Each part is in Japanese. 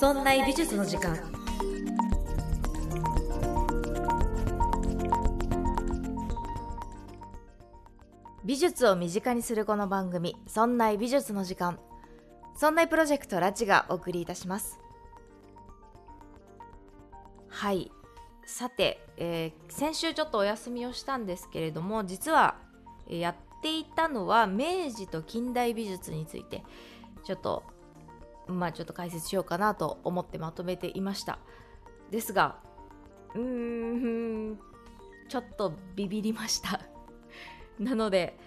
そんな美術の時間。美術を身近にするこの番組「そんな美術の時間」そんなプロジェクトラチがお送りいたします。はい。さて、えー、先週ちょっとお休みをしたんですけれども実は、え、やっていたのは明治と近代美術についてちょっとまあちょっと解説しようかなと思ってまとめていました。ですがうーんちょっとビビりました。なので、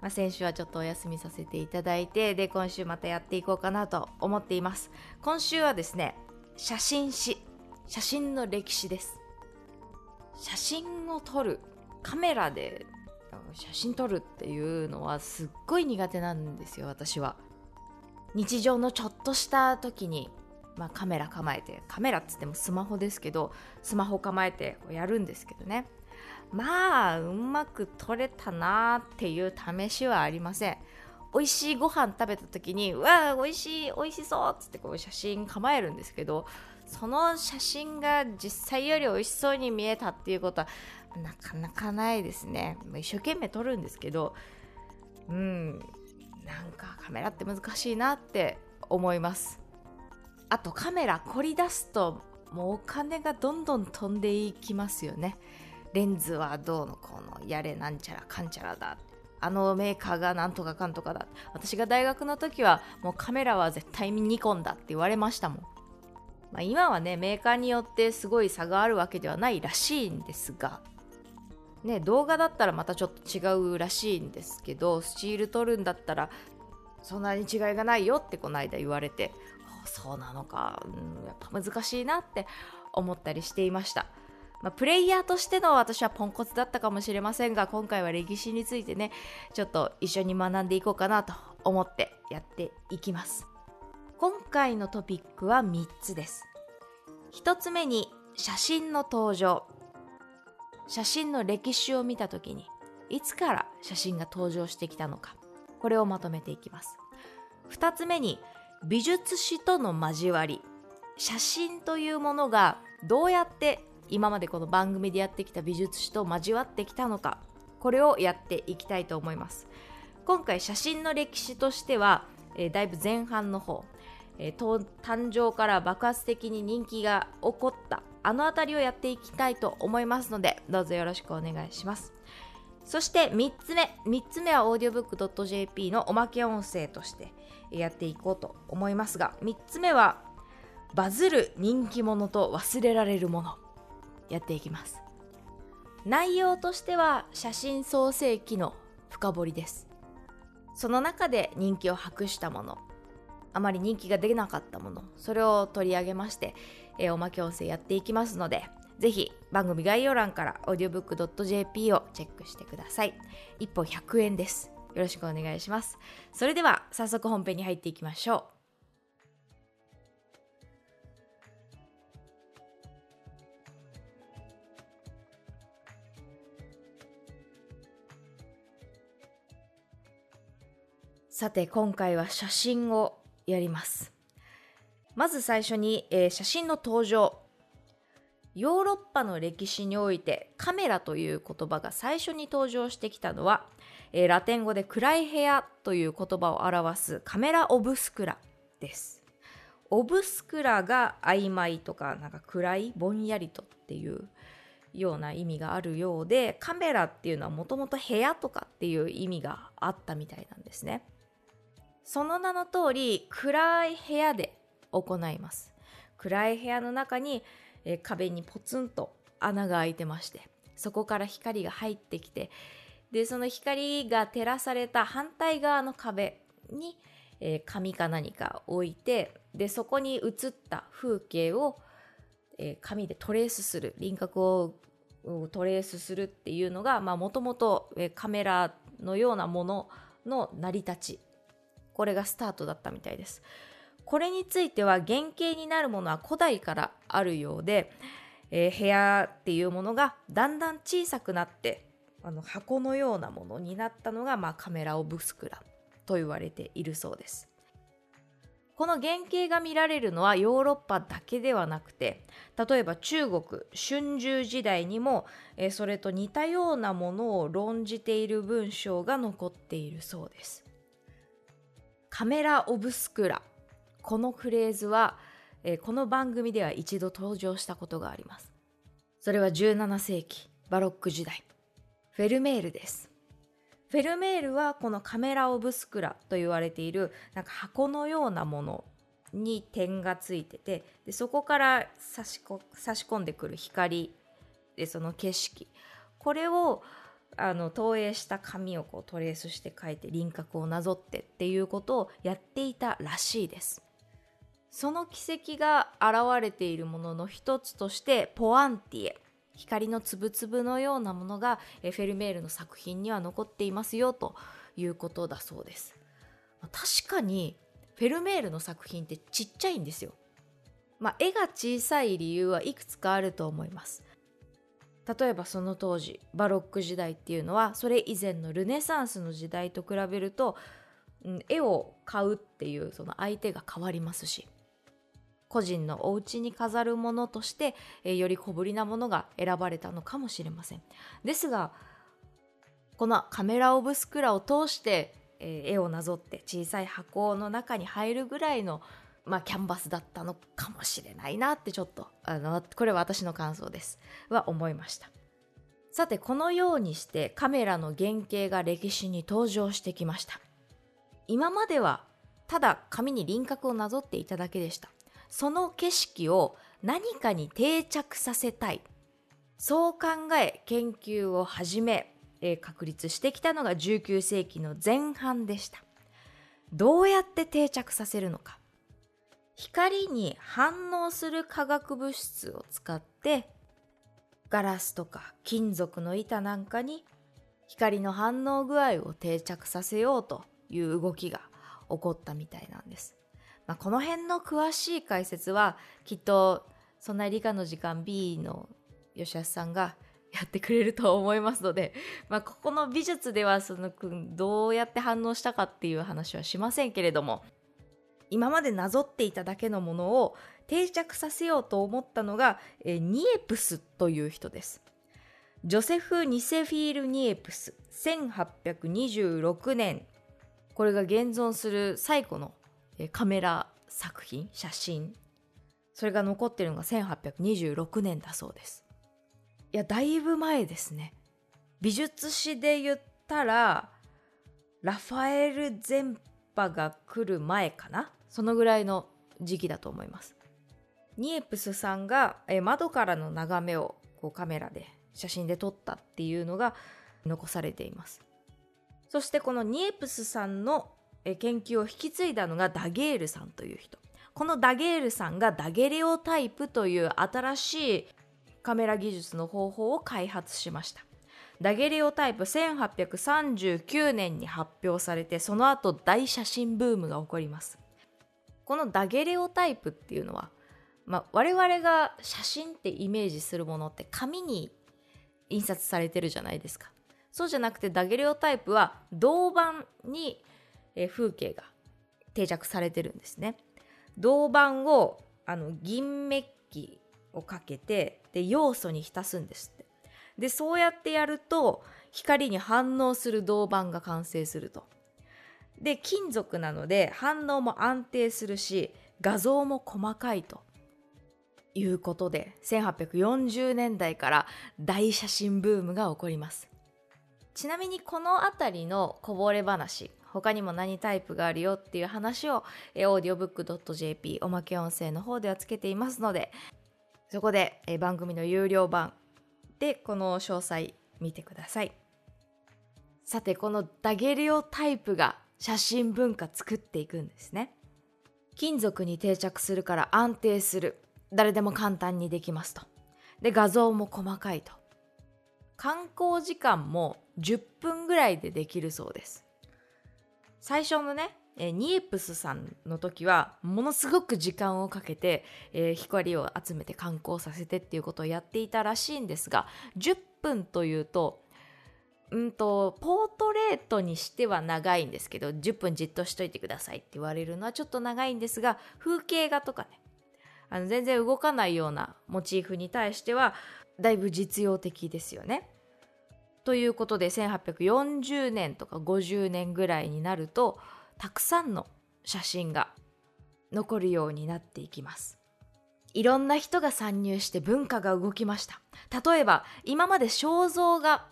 まあ、先週はちょっとお休みさせていただいてで今週またやっていこうかなと思っています。今週はですね写真史。写真の歴史です。写真を撮るカメラで写真撮るっていうのはすっごい苦手なんですよ私は。日常のちょっとした時に、まあ、カメラ構えてカメラっつってもスマホですけどスマホ構えてこうやるんですけどね。まあうまく撮れたなっていう試しはありません。美味しいご飯食べた時にうわー美味しい美味しそうっつってこう写真構えるんですけどその写真が実際より美味しそうに見えたっていうことはなかなかないですね。一生懸命撮るんですけどうん。なんかカメラって難しいなって思います。あとカメラ凝り出すともうお金がどんどん飛んでいきますよね。レンズはどうのこのやれなんちゃらかんちゃらだ。あのメーカーがなんとかかんとかだ。私が大学の時はもうカメラは絶対にニコンだって言われましたもん、まあ、今はねメーカーによってすごい差があるわけではないらしいんですが。ね、動画だったらまたちょっと違うらしいんですけどスチール撮るんだったらそんなに違いがないよってこの間言われてそうなのか、うん、やっぱ難しいなって思ったりしていました、まあ、プレイヤーとしての私はポンコツだったかもしれませんが今回は歴史についてねちょっと一緒に学んでいこうかなと思ってやっていきます。今回のトピックは3つです。1つ目に写真の登場。写真の歴史を見た時にいつから写真が登場してきたのかこれをまとめていきます。2つ目に美術史との交わり。写真というものがどうやって今までこの番組でやってきた美術史と交わってきたのかこれをやっていきたいと思います。今回写真の歴史としては、えー、だいぶ前半の方、えー、誕生から爆発的に人気が起こったあの辺りをやっていきたいと思いますのでどうぞよろしくお願いします。そして3つ目。3つ目は audiobook.jp のおまけ音声としてやっていこうと思いますが3つ目はバズる人気者と忘れられるもの。やっていきます。内容としては写真創世記の深掘りです。その中で人気を博したもの。あまり人気が出なかったものそれを取り上げましてえー、おまけ音声やっていきますので、ぜひ番組概要欄から audiobook.jp をチェックしてください。1本100円です。よろしくお願いします。それでは早速本編に入っていきましょう。さて今回は写真をやります。まず最初に、えー、写真の登場。ヨーロッパの歴史においてカメラという言葉が最初に登場してきたのは、えー、ラテン語で暗い部屋という言葉を表すカメラオブスクラです。オブスクラが曖昧とかなんか暗いぼんやりとっていうような意味があるようでカメラっていうのはもともと部屋とかっていう意味があったみたいなんですね。その名の通り暗い部屋で行います。暗い部屋の中に、えー、壁にポツンと穴が開いてましてそこから光が入ってきてでその光が照らされた反対側の壁に、えー、紙か何か置いてでそこに映った風景を、えー、紙でトレースする輪郭をトレースするっていうのがもともとカメラのようなものの成り立ちこれがスタートだったみたいです。これについては原型になるものは古代からあるようで、えー、部屋っていうものがだんだん小さくなってあの箱のようなものになったのが、まあ、カメラオブスクラと言われているそうです。この原型が見られるのはヨーロッパだけではなくて例えば中国春秋時代にも、えそれと似たようなものを論じている文章が残っているそうです。カメラ・オブスクラこのフレーズは、えこの番組では一度登場したことがあります。それは17世紀バロック時代。フェルメールです。フェルメールはこのカメラ・オブスクラと言われているなんか箱のようなものに点がついててでそこから差し差し込んでくる光でその景色。これをあの投影した紙をこうトレースして書いて輪郭をなぞってっていうことをやっていたらしいです。その軌跡が現れているものの一つとしてポアンティエ光の粒々のようなものがフェルメールの作品には残っていますよということだそうです。確かにフェルメールの作品ってちっちゃいんですよ。まあ、絵が小さい理由はいくつかあると思います。例えばその当時バロック時代っていうのはそれ以前のルネサンスの時代と比べると、うん、絵を買うっていうその相手が変わりますし個人のお家に飾るものとして、えー、より小ぶりなものが選ばれたのかもしれません。ですがこのカメラ・オブスクラを通して、えー、絵をなぞって小さい箱の中に入るぐらいの、まあ、キャンバスだったのかもしれないなってちょっとあのこれは私の感想です。は思いました。さてこのようにしてカメラの原型が歴史に登場してきました。今まではただ紙に輪郭をなぞっていただけでした。その景色を何かに定着させたい。そう考え研究を始め、えー、確立してきたのが19世紀の前半でした。どうやって定着させるのか。光に反応する化学物質を使ってガラスとか金属の板なんかに光の反応具合を定着させようという動きが起こったみたいなんです。まあ、この辺の詳しい解説はきっとそんな理科の時間 B の吉安さんがやってくれると思いますので、まあ、ここの美術ではそのどうやって反応したかっていう話はしませんけれども今までなぞっていただけのものを定着させようと思ったのがえニエプスという人です。ジョセフ・ニセフィール・ニエプス1826年。これが現存する最古のカメラ作品写真。それが残ってるのが1826年だそうです。いやだいぶ前ですね。美術史で言ったらラファエル全波が来る前かな。そのぐらいの時期だと思います。ニエプスさんが窓からの眺めをこうカメラで写真で撮ったっていうのが残されています。そしてこのニエプスさんの研究を引き継いだのがダゲールさんという人。このダゲールさんがダゲレオタイプという新しいカメラ技術の方法を開発しました。ダゲレオタイプ1839年に発表されてその後大写真ブームが起こります。このダゲレオタイプっていうのは、まあ、我々が写真ってイメージするものって紙に印刷されてるじゃないですかそうじゃなくてダゲレオタイプは銅板に風景が定着されてるんですね。銅板をあの銀メッキをかけてで要素に浸すんですって。でそうやってやると光に反応する銅板が完成すると。で金属なので反応も安定するし画像も細かいということで1840年代から大写真ブームが起こりますちなみにこの辺りのこぼれ話他にも何タイプがあるよっていう話を、えー、audiobook.jp おまけ音声の方ではつけていますので、そこで、番組の有料版でこの詳細見てください。さて、このダゲリオタイプが写真文化作っていくんですね。金属に定着するから安定する。誰でも簡単にできますと。で、画像も細かいと。観光時間も10分ぐらいでできるそうです。最初のね、えー、ニエプスさんの時はものすごく時間をかけて、えー、光を集めて観光させてっていうことをやっていたらしいんですが10分というとうんとポートレートにしては長いんですけど10分じっとしといてくださいって言われるのはちょっと長いんですが風景画とかねあの全然動かないようなモチーフに対してはだいぶ実用的ですよね。ということで1840年とか50年ぐらいになるとたくさんの写真が残るようになっていきます。いろんな人が参入して文化が動きました。例えば今まで肖像画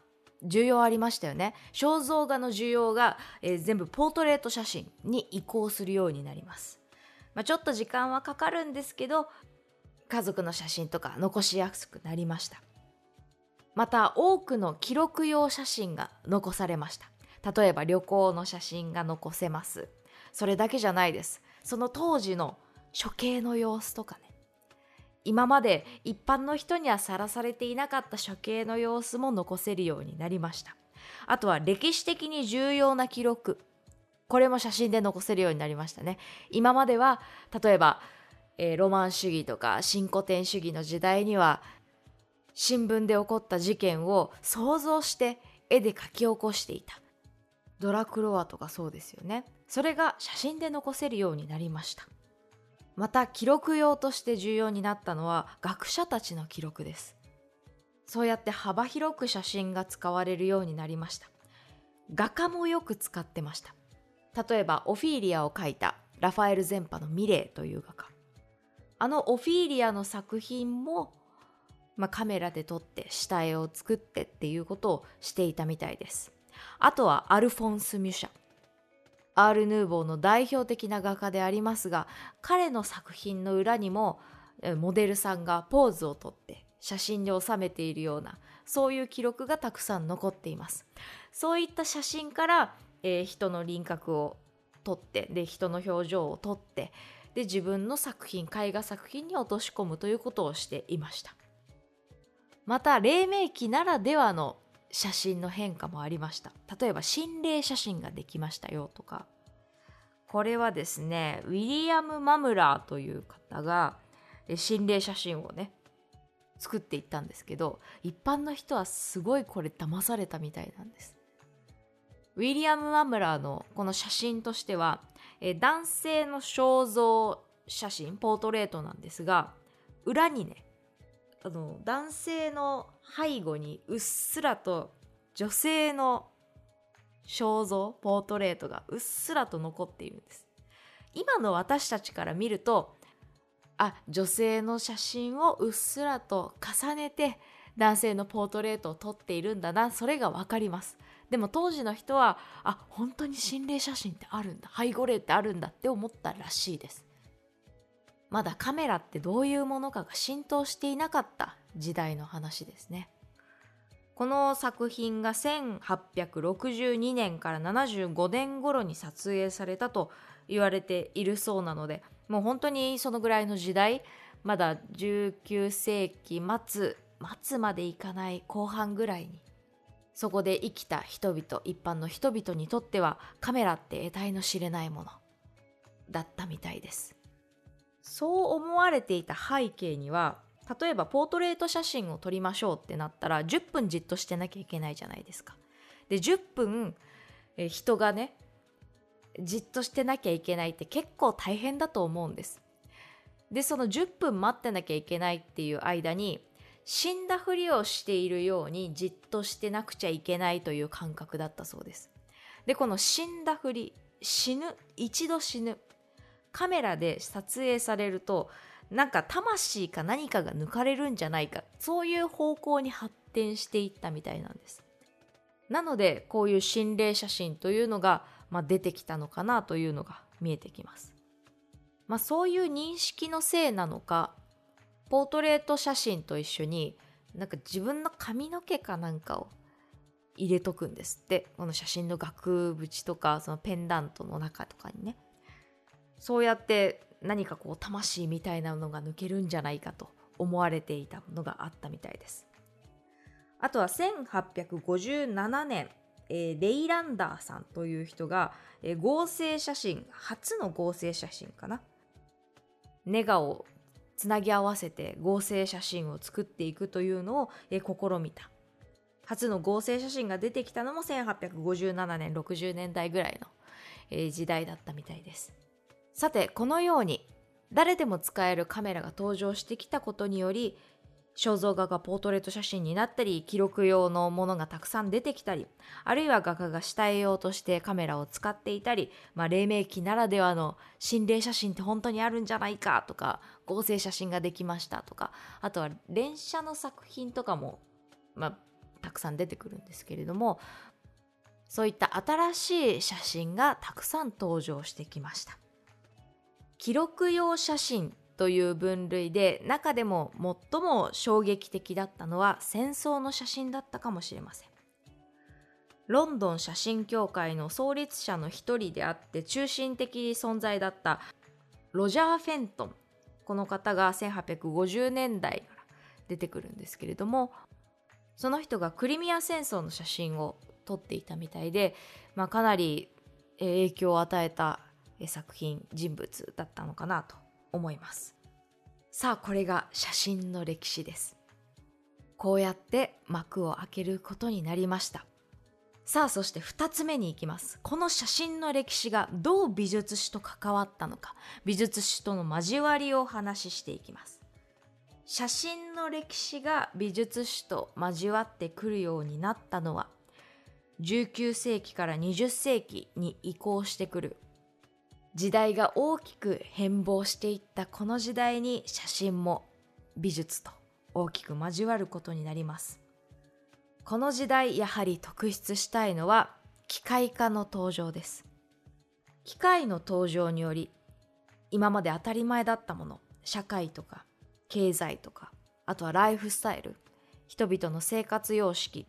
需要ありましたよね。肖像画の需要が、えー、全部ポートレート写真に移行するようになります。まあ、ちょっと時間はかかるんですけど家族の写真とか残しやすくなりました。また多くの記録用写真が残されました。例えば旅行の写真が残せます。それだけじゃないです。その当時の処刑の様子とかね。今まで一般の人にはさらされていなかった処刑の様子も残せるようになりました。あとは歴史的に重要な記録。これも写真で残せるようになりましたね。今までは例えば、えー、ロマン主義とか新古典主義の時代には新聞で起こった事件を想像して絵で描き起こしていた。ドラクロワとかそうですよね。それが写真で残せるようになりました。また記録用として重要になったのは学者たちの記録です。そうやって幅広く写真が使われるようになりました。画家もよく使ってました。例えばオフィーリアを描いたラファエル・ゼンパのミレーという画家。あのオフィーリアの作品も、まあ、カメラで撮って下絵を作ってっていうことをしていたみたいです。あとはアルフォンス・ミュシャ。アール・ヌーボーの代表的な画家でありますが彼の作品の裏にもモデルさんがポーズをとって写真に収めているようなそういう記録がたくさん残っています。そういった写真から、えー、人の輪郭を撮ってで人の表情を撮ってで自分の作品絵画作品に落とし込むということをしていました。また黎明期ならではの写真の変化もありました。例えば心霊写真ができましたよとか。これはですねウィリアム・マムラーという方が心霊写真をね作っていったんですけど一般の人はすごいこれ騙されたみたいなんです。ウィリアム・マムラーのこの写真としてはえ男性の肖像写真ポートレートなんですが裏にねあの男性の背後にうっすらと女性の肖像ポートレートがうっすらと残っているんです。今の私たちから見るとあ女性の写真をうっすらと重ねて男性のポートレートを撮っているんだなそれが分かります。でも当時の人はあ本当に心霊写真ってあるんだ背後霊ってあるんだって思ったらしいです。まだカメラってどういうものかが浸透していなかった時代の話ですね。この作品が1862年から75年頃に撮影されたと言われているそうなのでもう本当にそのぐらいの時代まだ19世紀末末までいかない後半ぐらいにそこで生きた人々一般の人々にとってはカメラって得体の知れないものだったみたいです。そう思われていた背景には例えばポートレート写真を撮りましょうってなったら10分じっとしてなきゃいけないじゃないですか。で10分え人がねじっとしてなきゃいけないって結構大変だと思うんです。でその10分待ってなきゃいけないっていう間に死んだふりをしているようにじっとしてなくちゃいけないという感覚だったそうです。でこの死んだふり死ぬ一度死ぬカメラで撮影されるとなんか魂か何かが抜かれるんじゃないか。そういう方向に発展していったみたいなんです。なのでこういう心霊写真というのが、まあ、出てきたのかなというのが見えてきます。まあそういう認識のせいなのかポートレート写真と一緒になんか自分の髪の毛かなんかを入れとくんですって。この写真の額縁とかそのペンダントの中とかにね。そうやって何かこう魂みたいなのが抜けるんじゃないかと思われていたのがあったみたいです。あとは1857年、え、レイランダーさんという人が、え、合成写真初の合成写真かな。ネガをつなぎ合わせて合成写真を作っていくというのを、え、試みた。初の合成写真が出てきたのも1857年60年代ぐらいの、え、時代だったみたいです。さてこのように誰でも使えるカメラが登場してきたことにより肖像画がポートレート写真になったり記録用のものがたくさん出てきたりあるいは画家が下絵用としてカメラを使っていたり、まあ、黎明期ならではの心霊写真って本当にあるんじゃないかとか合成写真ができましたとかあとは連写の作品とかも、まあ、たくさん出てくるんですけれどもそういった新しい写真がたくさん登場してきました。記録用写真という分類で中でも最も衝撃的だったのは戦争の写真だったかもしれません。ロンドン写真協会の創立者の一人であって中心的存在だったロジャー・フェントン。この方が1850年代から出てくるんですけれどもその人がクリミア戦争の写真を撮っていたみたいで、まあ、かなり影響を与えた作品人物だったのかなと思います。さあこれが写真の歴史です。こうやって幕を開けることになりました。さあそして2つ目に行きます。この写真の歴史がどう美術史と関わったのか。美術史との交わりをお話ししていきます。写真の歴史が美術史と交わってくるようになったのは19世紀から20世紀に移行してくる時代が大きく変貌していったこの時代に写真も美術と大きく交わることになります。この時代やはり特筆したいのは機械化の登場です。機械の登場により今まで当たり前だったもの社会とか経済とかあとはライフスタイル人々の生活様式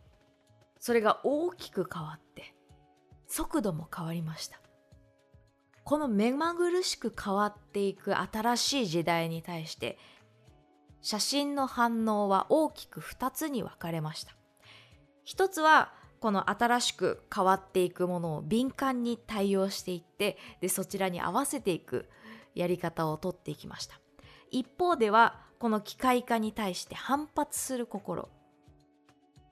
それが大きく変わって速度も変わりました。この目まぐるしく変わっていく新しい時代に対して写真の反応は大きく2つに分かれました。一つはこの新しく変わっていくものを敏感に対応していってでそちらに合わせていくやり方をとっていきました。一方ではこの機械化に対して反発する心。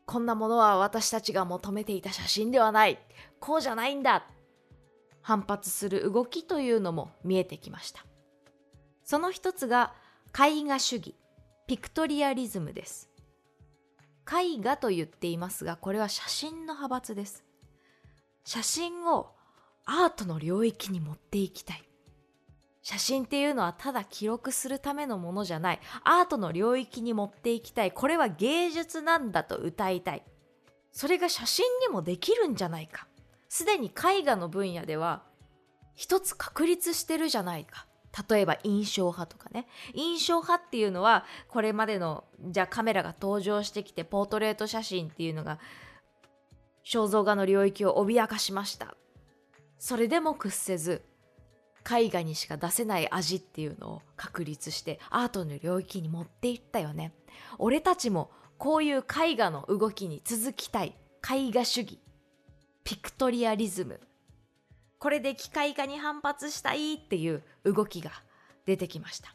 こんなものは私たちが求めていた写真ではない。こうじゃないんだ。反発する動きというのも見えてきました。その一つが絵画主義ピクトリアリズムです。絵画と言っていますがこれは写真の派閥です。写真をアートの領域に持っていきたい。写真っていうのはただ記録するためのものじゃない。アートの領域に持っていきたい。これは芸術なんだと歌いたい。それが写真にもできるんじゃないか。すでに絵画の分野では一つ確立してるじゃないか。例えば印象派とかね。印象派っていうのはこれまでのじゃあカメラが登場してきてポートレート写真っていうのが肖像画の領域を脅かしました。それでも屈せず絵画にしか出せない味っていうのを確立してアートの領域に持っていったよね。俺たちもこういう絵画の動きに続きたい。絵画主義。ピクトリアリズム。これで機械化に反発したいっていう動きが出てきました。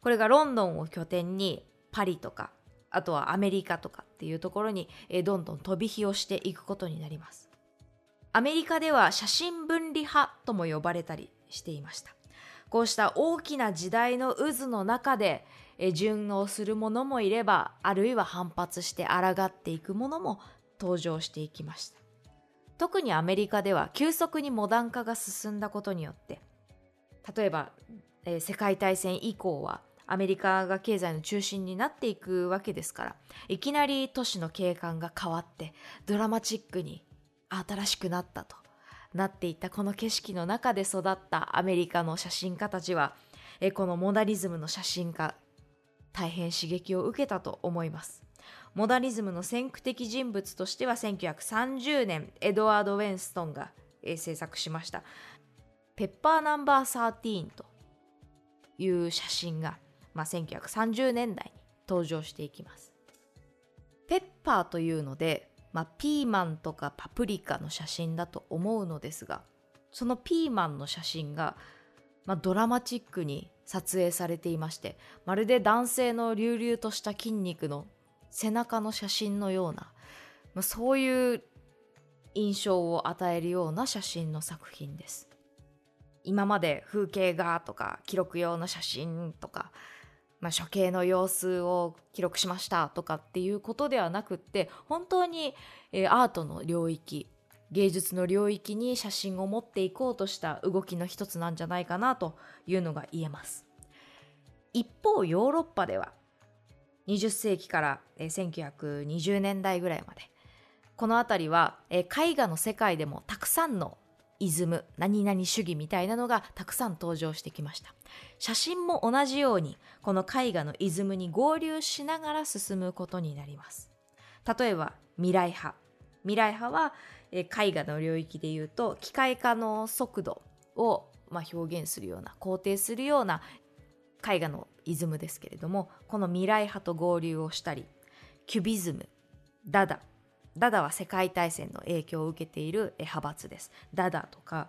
これがロンドンを拠点にパリとかあとはアメリカとかっていうところにどんどん飛び火をしていくことになります。アメリカでは写真分離派とも呼ばれたりしていました。こうした大きな時代の渦の中で順応するものもいればあるいは反発して抗っていくものも登場していきました。特にアメリカでは急速にモダン化が進んだことによって例えば、えー、世界大戦以降はアメリカが経済の中心になっていくわけですからいきなり都市の景観が変わってドラマチックに新しくなったとなっていたこの景色の中で育ったアメリカの写真家たちはえこのモダリズムの写真家大変刺激を受けたと思います。モダリズムの先駆的人物としては1930年エドワード・ウェンストンが、えー、制作しました。ペッパーナンバー13という写真が、まあ、1930年代に登場していきます。ペッパーというので、まあ、ピーマンとかパプリカの写真だと思うのですがそのピーマンの写真が、まあ、ドラマチックに撮影されていましてまるで男性の隆々とした筋肉の背中の写真のようなまあ、そういう印象を与えるような写真の作品です。今まで風景画とか記録用の写真とか、まあ、処刑の様子を記録しましたとかっていうことではなくって本当に、えー、アートの領域芸術の領域に写真を持っていこうとした動きの一つなんじゃないかなというのが言えます。一方ヨーロッパでは20世紀から1920年代ぐらいまで。この辺りは絵画の世界でもたくさんのイズム何々主義みたいなのがたくさん登場してきました。写真も同じようにこの絵画のイズムに合流しながら進むことになります。例えば未来派。未来派は絵画の領域でいうと機械化の速度をま表現するような肯定するような絵画のイズムですけれどもこの未来派と合流をしたりキュビズムダダダダは世界大戦の影響を受けている派閥です。ダダとか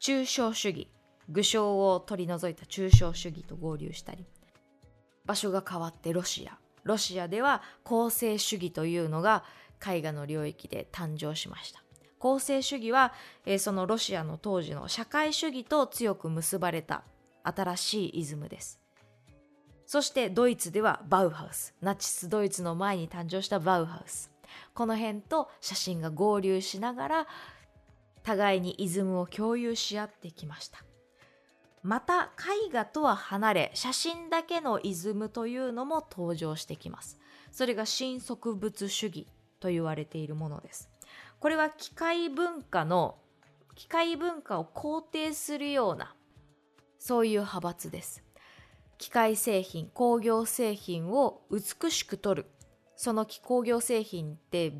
抽象主義具象を取り除いた抽象主義と合流したり場所が変わってロシア。ロシアでは公正主義というのが絵画の領域で誕生しました。公正主義は、えー、そのロシアの当時の社会主義と強く結ばれた新しいイズムです。そしてドイツではバウハウスナチスドイツの前に誕生したバウハウス。この辺と写真が合流しながら互いにイズムを共有し合ってきました。また絵画とは離れ写真だけのイズムというのも登場してきます。それが新植物主義と言われているものです。これは機械文化の機械文化を肯定するようなそういう派閥です。機械製品工業製品を美しく撮る。その工業製品って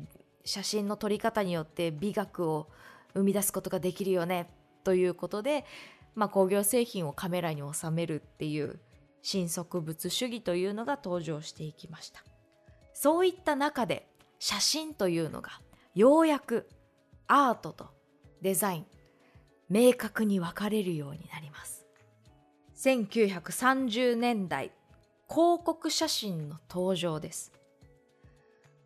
写真の撮り方によって美学を生み出すことができるよね。ということで、まあ、工業製品をカメラに収めるっていう新植物主義というのが登場していきました。そういった中で写真というのがようやくアートとデザイン明確に分かれるようになります。1930年代広告写真の登場です。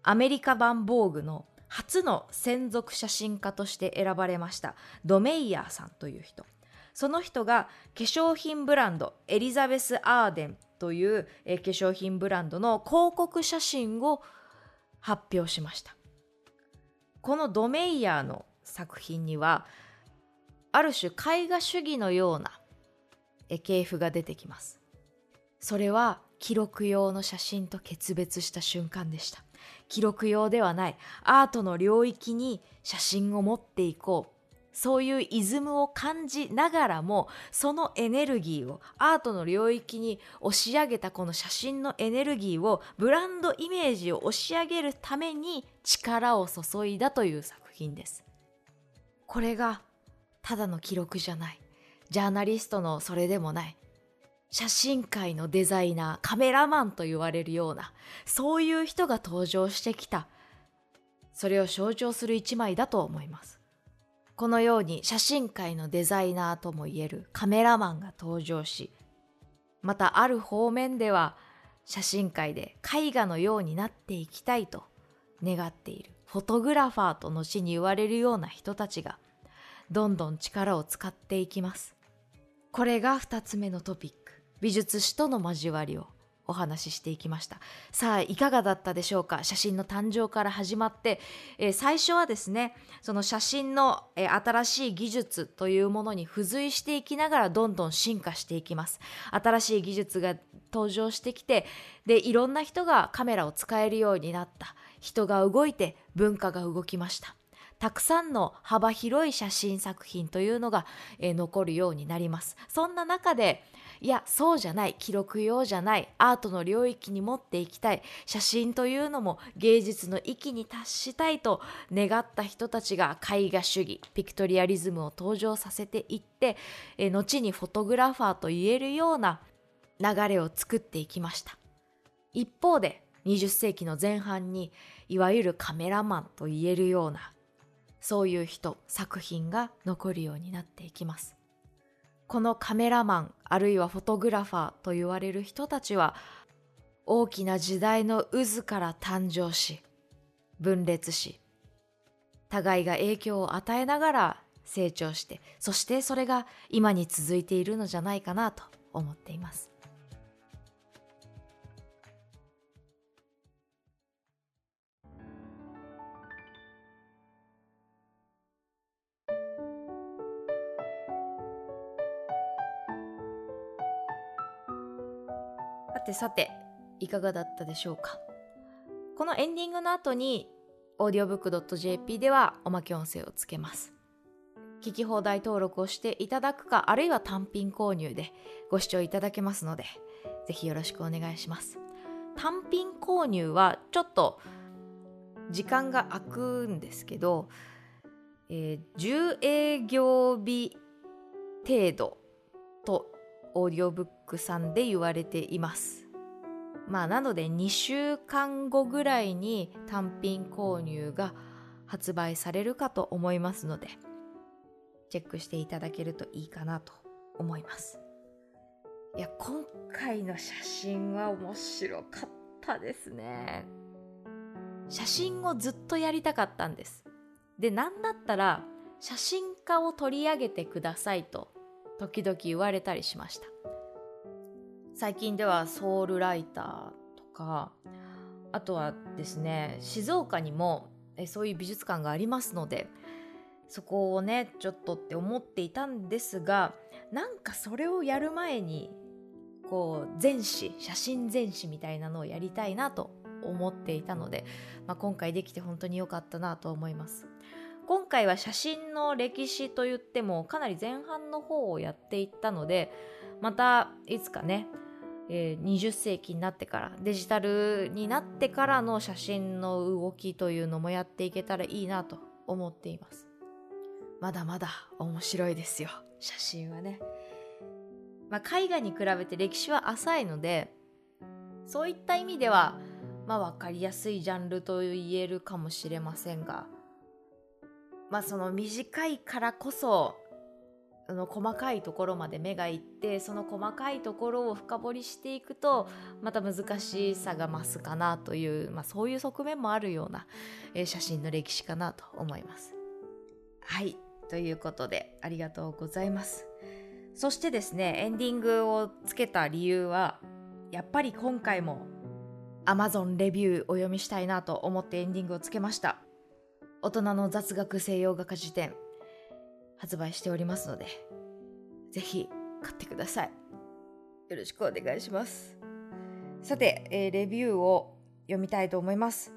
アメリカ版ボーグの初の専属写真家として選ばれましたドメイヤーさんという人。その人が化粧品ブランドエリザベス・アーデンという化粧品ブランドの広告写真を発表しました。このドメイヤーの作品にはある種絵画主義のような系譜が出てきます。それは記録用の写真と決別した瞬間でした。記録用ではない。アートの領域に写真を持っていこう。そういうイズムを感じながらもそのエネルギーをアートの領域に押し上げたこの写真のエネルギーをブランドイメージを押し上げるために力を注いだという作品です。これがただの記録じゃない。ジャーナリストのそれでもない。写真界のデザイナーカメラマンと言われるようなそういう人が登場してきた。それを象徴する一枚だと思います。このように写真界のデザイナーともいえるカメラマンが登場しまたある方面では写真界で絵画のようになっていきたいと願っているフォトグラファーと後に言われるような人たちがどんどん力を使っていきます。これが2つ目のトピック。美術史との交わりをお話ししていきました。さあいかがだったでしょうか？写真の誕生から始まって、えー、最初はですねその写真の、えー、新しい技術というものに付随していきながらどんどん進化していきます。新しい技術が登場してきてでいろんな人がカメラを使えるようになった。人が動いて文化が動きました。たくさんの幅広い写真作品というのが、えー、残るようになります。そんな中でいやそうじゃない記録用じゃないアートの領域に持っていきたい写真というのも芸術の域に達したいと願った人たちが絵画主義ピクトリアリズムを登場させていってえ後にフォトグラファーと言えるような流れを作っていきました。一方で20世紀の前半にいわゆるカメラマンと言えるようなそういう人作品が残るようになっていきます。このカメラマンあるいはフォトグラファーと言われる人たちは大きな時代の渦から誕生し分裂し互いが影響を与えながら成長してそしてそれが今に続いているのじゃないかなと思っています。てさていかがだったでしょうか？このエンディングの後に audiobook.jp ではおまけ音声をつけます。聞き放題登録をしていただくかあるいは単品購入でご視聴いただけますのでぜひよろしくお願いします。単品購入はちょっと時間が空くんですけど、えー、10営業日程度とオーディオブックさんで言われています。まあなので2週間後ぐらいに単品購入が発売されるかと思いますのでチェックしていただけるといいかなと思います。いや今回の写真は面白かったですね。写真をずっとやりたかったんです。で何だったら写真家を取り上げてくださいと時々言われたりしました。最近ではソウルライターとかあとはですね静岡にもえそういう美術館がありますのでそこをねちょっとって思っていたんですがなんかそれをやる前にこう全史写真全史みたいなのをやりたいなと思っていたので、まあ、今回できて本当に良かったなと思います。今回は写真の歴史といってもかなり前半の方をやっていったのでまたいつかね、えー、20世紀になってからデジタルになってからの写真の動きというのもやっていけたらいいなと思っています。まだまだ面白いですよ。写真はね、まあ、絵画に比べて歴史は浅いのでそういった意味ではまあ分かりやすいジャンルと言えるかもしれませんがまあその短いからこそその細かいところまで目がいってその細かいところを深掘りしていくとまた難しさが増すかなという、まあ、そういう側面もあるような、えー、写真の歴史かなと思います。はいということでありがとうございます。そしてですねエンディングをつけた理由はやっぱり今回も Amazon レビューお読みしたいなと思ってエンディングをつけました。大人の雑学西洋画家辞典発売しておりますので、ぜひ買ってください。よろしくお願いします。さて、えー、レビューを読みたいと思います。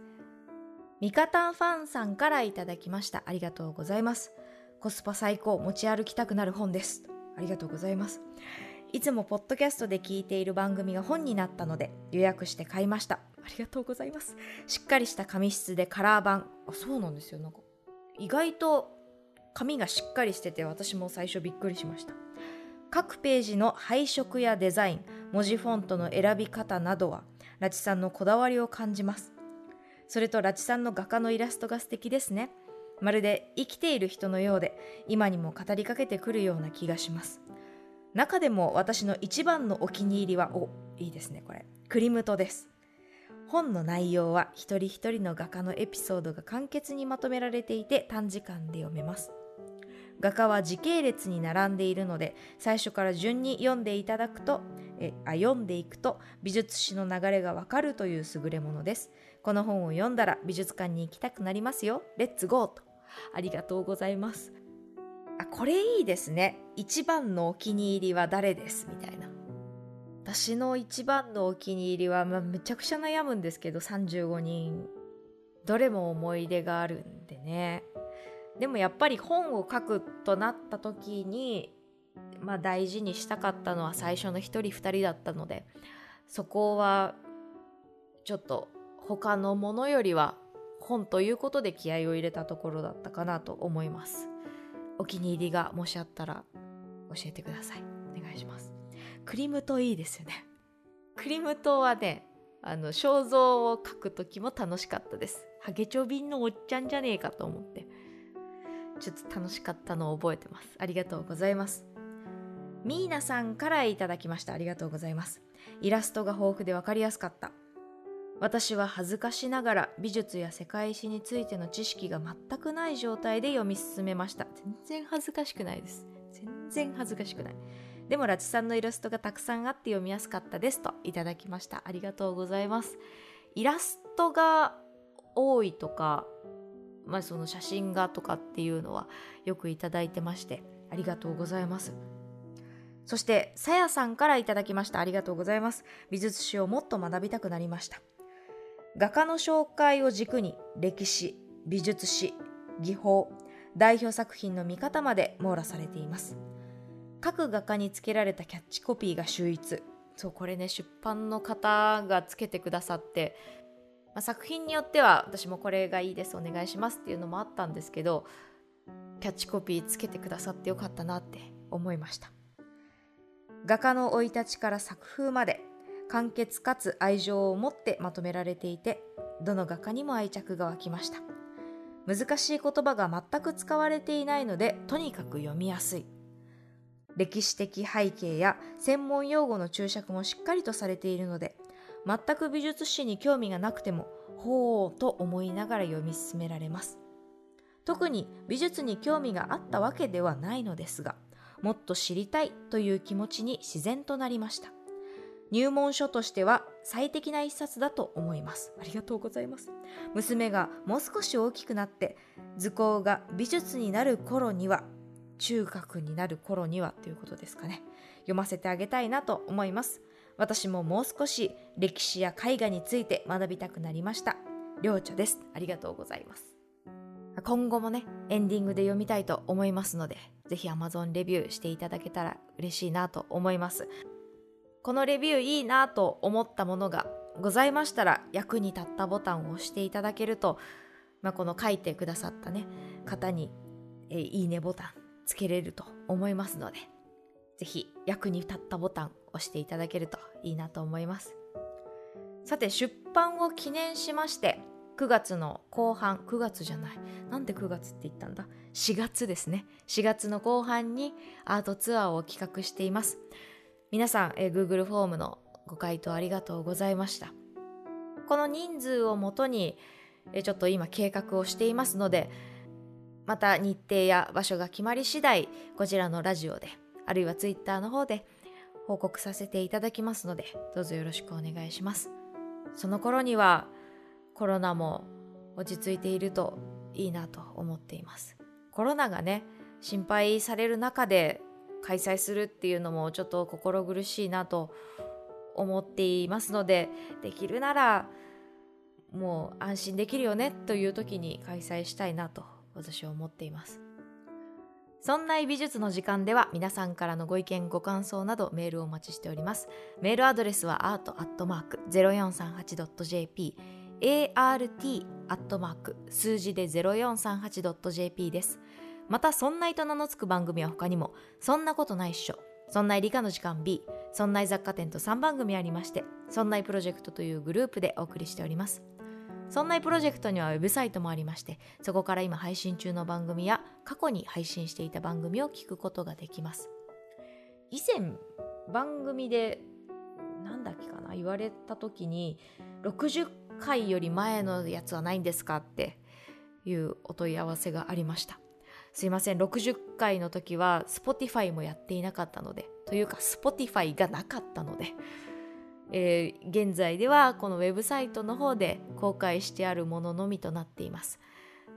ミカタンファンさんからいただきました。ありがとうございます。コスパ最高、持ち歩きたくなる本です。ありがとうございます。いつもポッドキャストで聞いている番組が本になったので予約して買いました。ありがとうございます。しっかりした紙質でカラー版。あ、そうなんですよ。なんか、意外と紙がしっかりしてて私も最初びっくりしました。各ページの配色やデザイン、文字フォントの選び方などは、ラチさんのこだわりを感じます。それとラチさんの画家のイラストが素敵ですね。まるで生きている人のようで、今にも語りかけてくるような気がします。中でも私の一番のお気に入りは、お、いいですね、これ。クリムトです。本の内容は一人一人の画家のエピソードが簡潔にまとめられていて短時間で読めます。画家は時系列に並んでいるので最初から順に読んでいただくとえあ読んでいくと美術史の流れがわかるという優れものです。この本を読んだら美術館に行きたくなりますよ。レッツゴーと。ありがとうございます。あこれいいですね。一番のお気に入りは誰です？みたいな。私の一番のお気に入りは、まあ、めちゃくちゃ悩むんですけど35人。どれも思い出があるんでね。でもやっぱり本を書くとなった時に、まあ、大事にしたかったのは最初の1人2人だったのでそこはちょっと他のものよりは本ということで気合を入れたところだったかなと思います。お気に入りがもしあったら教えてください。お願いします。クリムトいいですよねクリムトはねあの肖像を描く時も楽しかったですハゲチョビンのおっちゃんじゃねえかと思ってちょっと楽しかったのを覚えてます。ありがとうございます。ミーナさんからいただきました。ありがとうございます。イラストが豊富で分かりやすかった。私は恥ずかしながら美術や世界史についての知識が全くない状態で読み進めました全然恥ずかしくないです全然恥ずかしくないでもラチさんのイラストがたくさんあって読みやすかったですといただきました。ありがとうございます。イラストが多いとかまあその写真がとかっていうのはよくいただいてましてありがとうございます。そしてさやさんからいただきましたありがとうございます。美術史をもっと学びたくなりました。画家の紹介を軸に歴史美術史技法代表作品の見方まで網羅されています。各画家につけられたキャッチコピーが秀逸。そうこれね出版の方がつけてくださって、まあ、作品によっては私もこれがいいですお願いしますっていうのもあったんですけどキャッチコピーつけてくださってよかったなって思いました。画家の生い立ちから作風まで簡潔かつ愛情を持ってまとめられていてどの画家にも愛着が湧きました。難しい言葉が全く使われていないのでとにかく読みやすい。歴史的背景や専門用語の注釈もしっかりとされているので全く美術史に興味がなくてもほうと思いながら読み進められます特に美術に興味があったわけではないのですがもっと知りたいという気持ちに自然となりました入門書としては最適な一冊だと思います。ありがとうございます。娘がもう少し大きくなって図工が美術になる頃には中学になる頃にはということですかね。読ませてあげたいなと思います。私ももう少し歴史や絵画について学びたくなりました。りょうちょです。ありがとうございます。今後もね、エンディングで読みたいと思いますので、ぜひ Amazon レビューしていただけたら嬉しいなと思います。このレビューいいなと思ったものがございましたら役に立ったボタンを押していただけると、まあ、この書いてくださったね方に、えいいねボタンつけれると思いますのでぜひ役に立ったボタン押していただけるといいなと思います。さて出版を記念しまして9月の後半9月じゃないなんで9月って言ったんだ？4月ですね。4月の後半にアートツアーを企画しています。皆さん、えー、Google フォームのご回答ありがとうございました。この人数をもとに、えー、ちょっと今計画をしていますので、また日程や場所が決まり次第、こちらのラジオで、あるいは Twitter の方で報告させていただきますので、どうぞよろしくお願いします。その頃にはコロナも落ち着いているといいなと思っています。コロナがね、心配される中で開催するっていうのもちょっと心苦しいなと思っていますのでできるならもう安心できるよねという時に開催したいなと私は思っています。そんな美術の時間では皆さんからのご意見ご感想などメールをお待ちしております。メールアドレスは art.0438.jp art アットマーク数字で 0438.jp です。また、そんないと名の付く番組は他にも、そんなことないっしょ、そんない理科の時間 B、そんない雑貨店と3番組ありまして、そんないプロジェクトというグループでお送りしております。そんなプロジェクトにはウェブサイトもありまして、そこから今配信中の番組や過去に配信していた番組を聞くことができます。以前、番組で、なんだっけかな、言われた時に、60回より前のやつはないんですかっていうお問い合わせがありました。すいません、60回の時は Spotify もやっていなかったので、というか Spotify がなかったので、えー、現在ではこのウェブサイトの方で公開してあるもののみとなっています。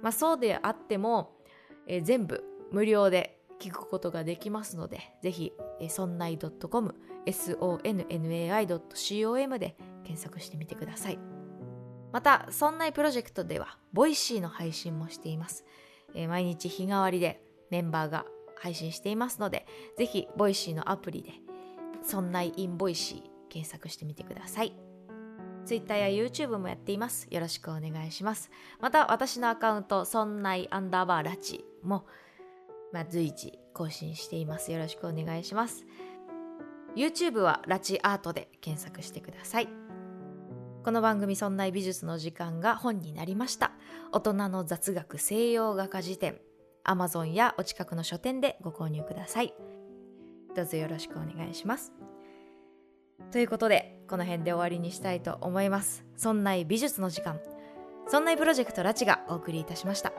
まあ、そうであっても、えー、全部無料で聞くことができますので、ぜひ、えー、そんない .com、sonnai.com で検索してみてください。また、そんないプロジェクトでは、ボイシーの配信もしています。えー、毎日日替わりでメンバーが配信していますので、ぜひ、 Voicy のアプリで、そんない in Voicy 検索してみてください。Twitter や YouTube もやっています。よろしくお願いします。また、私のアカウント、そんないアンダーバーラチも、まあ、随時更新しています。よろしくお願いします。YouTube はラチアートで検索してください。この番組「そんない美術の時間」が本になりました大人の雑学西洋画家辞典 Amazon やお近くの書店でご購入くださいどうぞよろしくお願いしますということでこの辺で終わりにしたいと思います。そんな美術の時間そんなプロジェクトラチがお送りいたしました。